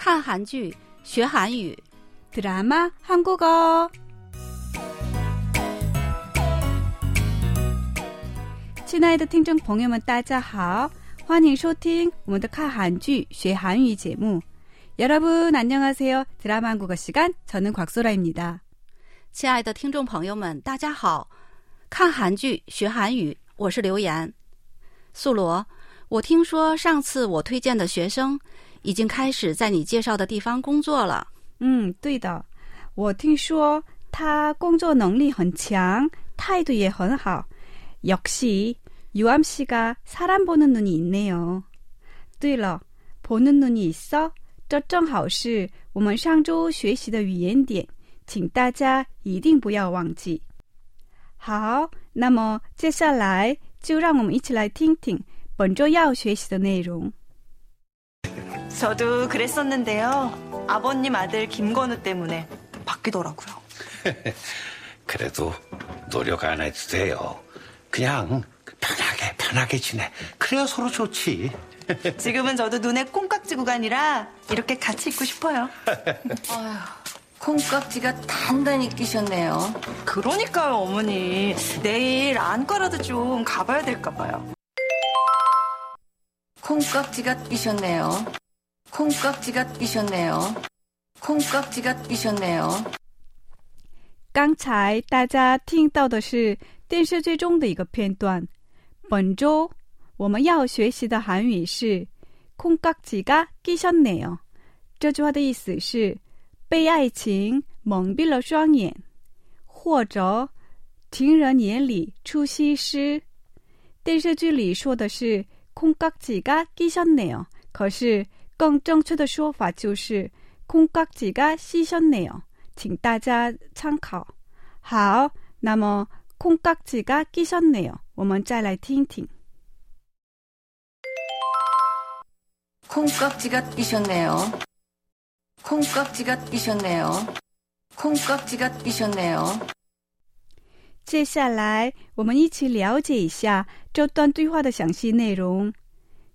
看韩剧学韩语， 드라마 한국어. 亲爱的听众朋友们，大家好，欢迎收听我们的看韩剧学韩语节目。여러분안녕하세요。 드라마 한국어 시간， 저는 곽소라입니다。 亲爱的听众朋友们，大家好！看韩剧学韩语，我是刘岩。素罗，我听说上次我推荐的学生 已经开始在你介绍的地方工作了。嗯，对的，我听说他工作能力很强，态度也很好。역시유암씨가사람보는눈이있네요。 对了，보는눈이있어这正好是我们上周学习的语言点，请大家一定不要忘记。好，那么接下来就让我们一起来听听本周要学习的内容。 저도 그랬었는데요. 아버님 아들 김건우 때문에 바뀌더라고요. 그래도 노력 안 해도 돼요. 그냥 편하게 편하게 지내. 그래야 서로 좋지. 지금은 저도 눈에 콩깍지 구간이라 이렇게 같이 있고 싶어요. 콩깍지가 단단히 끼셨네요. 그러니까요, 어머니. 내일 안과라도 좀 가봐야 될까 봐요. 콩깍지가 끼셨네요. 콩깍지가 끼셨네요. 콩깍지가 끼셨네요. 刚才大家听到的是电视剧中的一个片段。本周我们要学习的韩语是“콩깍지가끼셨네요”。这句话的意思是被爱情蒙蔽了双眼，或者情人眼里出西施。电视剧里说的是“콩깍지가끼셨네요”，可是 更正确的说法就是“空格几个牺牲内容”，请大家参考。好，那么“空格几个牺牲内容”，我们再来听听。콩깍지가뛰셨네 요. 콩깍지가뛰셨네 요. 콩깍지가뛰셨네 요. 接下来我们一起了解一下这段对话的详细内容。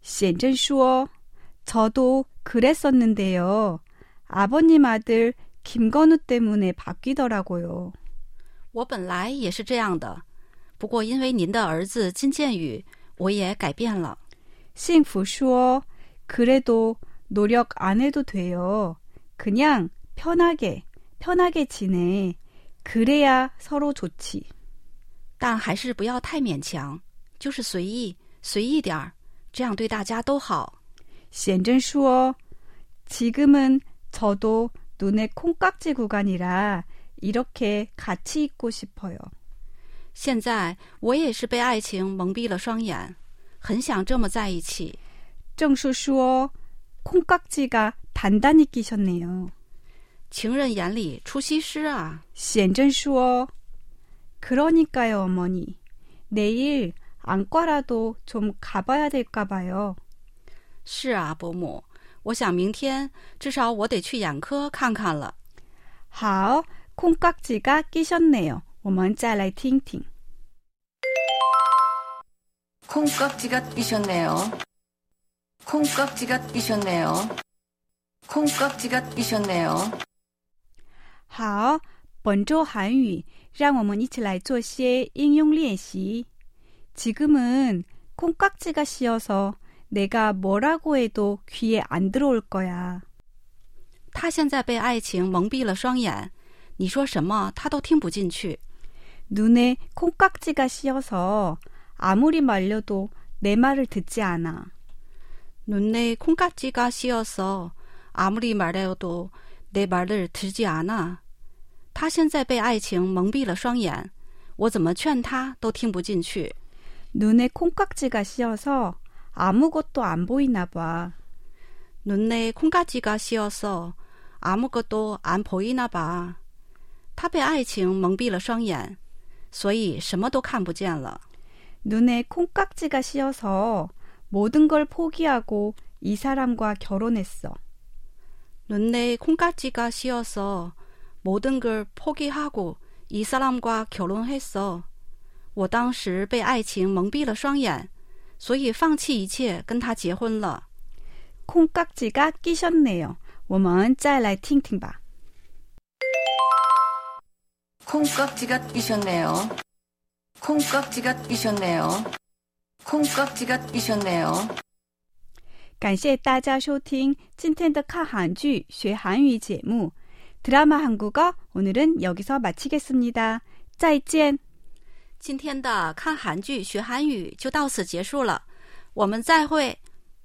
显真说：“ 저도그랬었는데요。 아버님 아들 김건우 때문에 바뀌더라고요. 我本来也是这样的，不过因为您的儿子金建宇，我也改变了。幸福说：“그래도노력안해도돼요。 그냥편하게편하게지내그래야서로좋지。 但还是不要太勉强，就是随意随意点儿，这样对大家都好。” 显真说：“지금은저도 눈에 콩깍지 구간이라 이렇게 같이 있고 싶어요. 现在我也是被爱情蒙蔽了双眼，很想这么在一起。正是说 콩깍지가 단단히 끼셨네요. 情人眼里出西施啊！显真说 그러니까요, 어머니. 내일 안과라도 좀 가봐야 될까 봐요. 是啊，伯母，我想明天至少我得去眼科看看了。好， 콩깍지가 끼셨네요. 我们再来听听。 콩깍지가 끼셨네요. 콩깍지가 끼셨네요. 콩깍지가 끼셨네요. 好，本周韩语，让我们一起来做些应用练习。지금은콩깍지가씌어서 내가뭐라고해도귀에안들어올거야。 他现在被爱情蒙蔽了双眼，你说什么他都听不进去。 눈에콩깍지가씌어서아무리말려도내말을듣지않아 눈에콩깍지가씌어서아무리말해도내말을듣지않아他现在被爱情蒙蔽了双眼，我怎么劝他都听不进去。 눈에 콩깍지가 씌어서 아무것도 안 보이나 봐. 눈에 콩깍지가 씌어서 아무것도 안 보이나 봐. 他被爱情蒙蔽了双眼，所以什么都看不见了。 눈에 콩깍지가 씌어서 모든 걸 포기하고 이 사람과 결혼했어. 눈에 콩깍지가 씌어서 모든 걸 포기하고 이 사람과 결혼했어. 我当时被爱情蒙蔽了双眼， 所以放弃一切跟他结婚了。 콩깍지가 끼셨네요. 我们再来听听吧。 콩깍지가 끼셨네요. 콩깍지가 끼셨네요. 콩깍지가 끼셨네요. 感谢大家收听今天的看韩剧学韩语节目 드라마 한국어 오늘은 여기서 마치겠습니다. 再见. 今天的看韩剧学韩语就到此结束了，我们再会。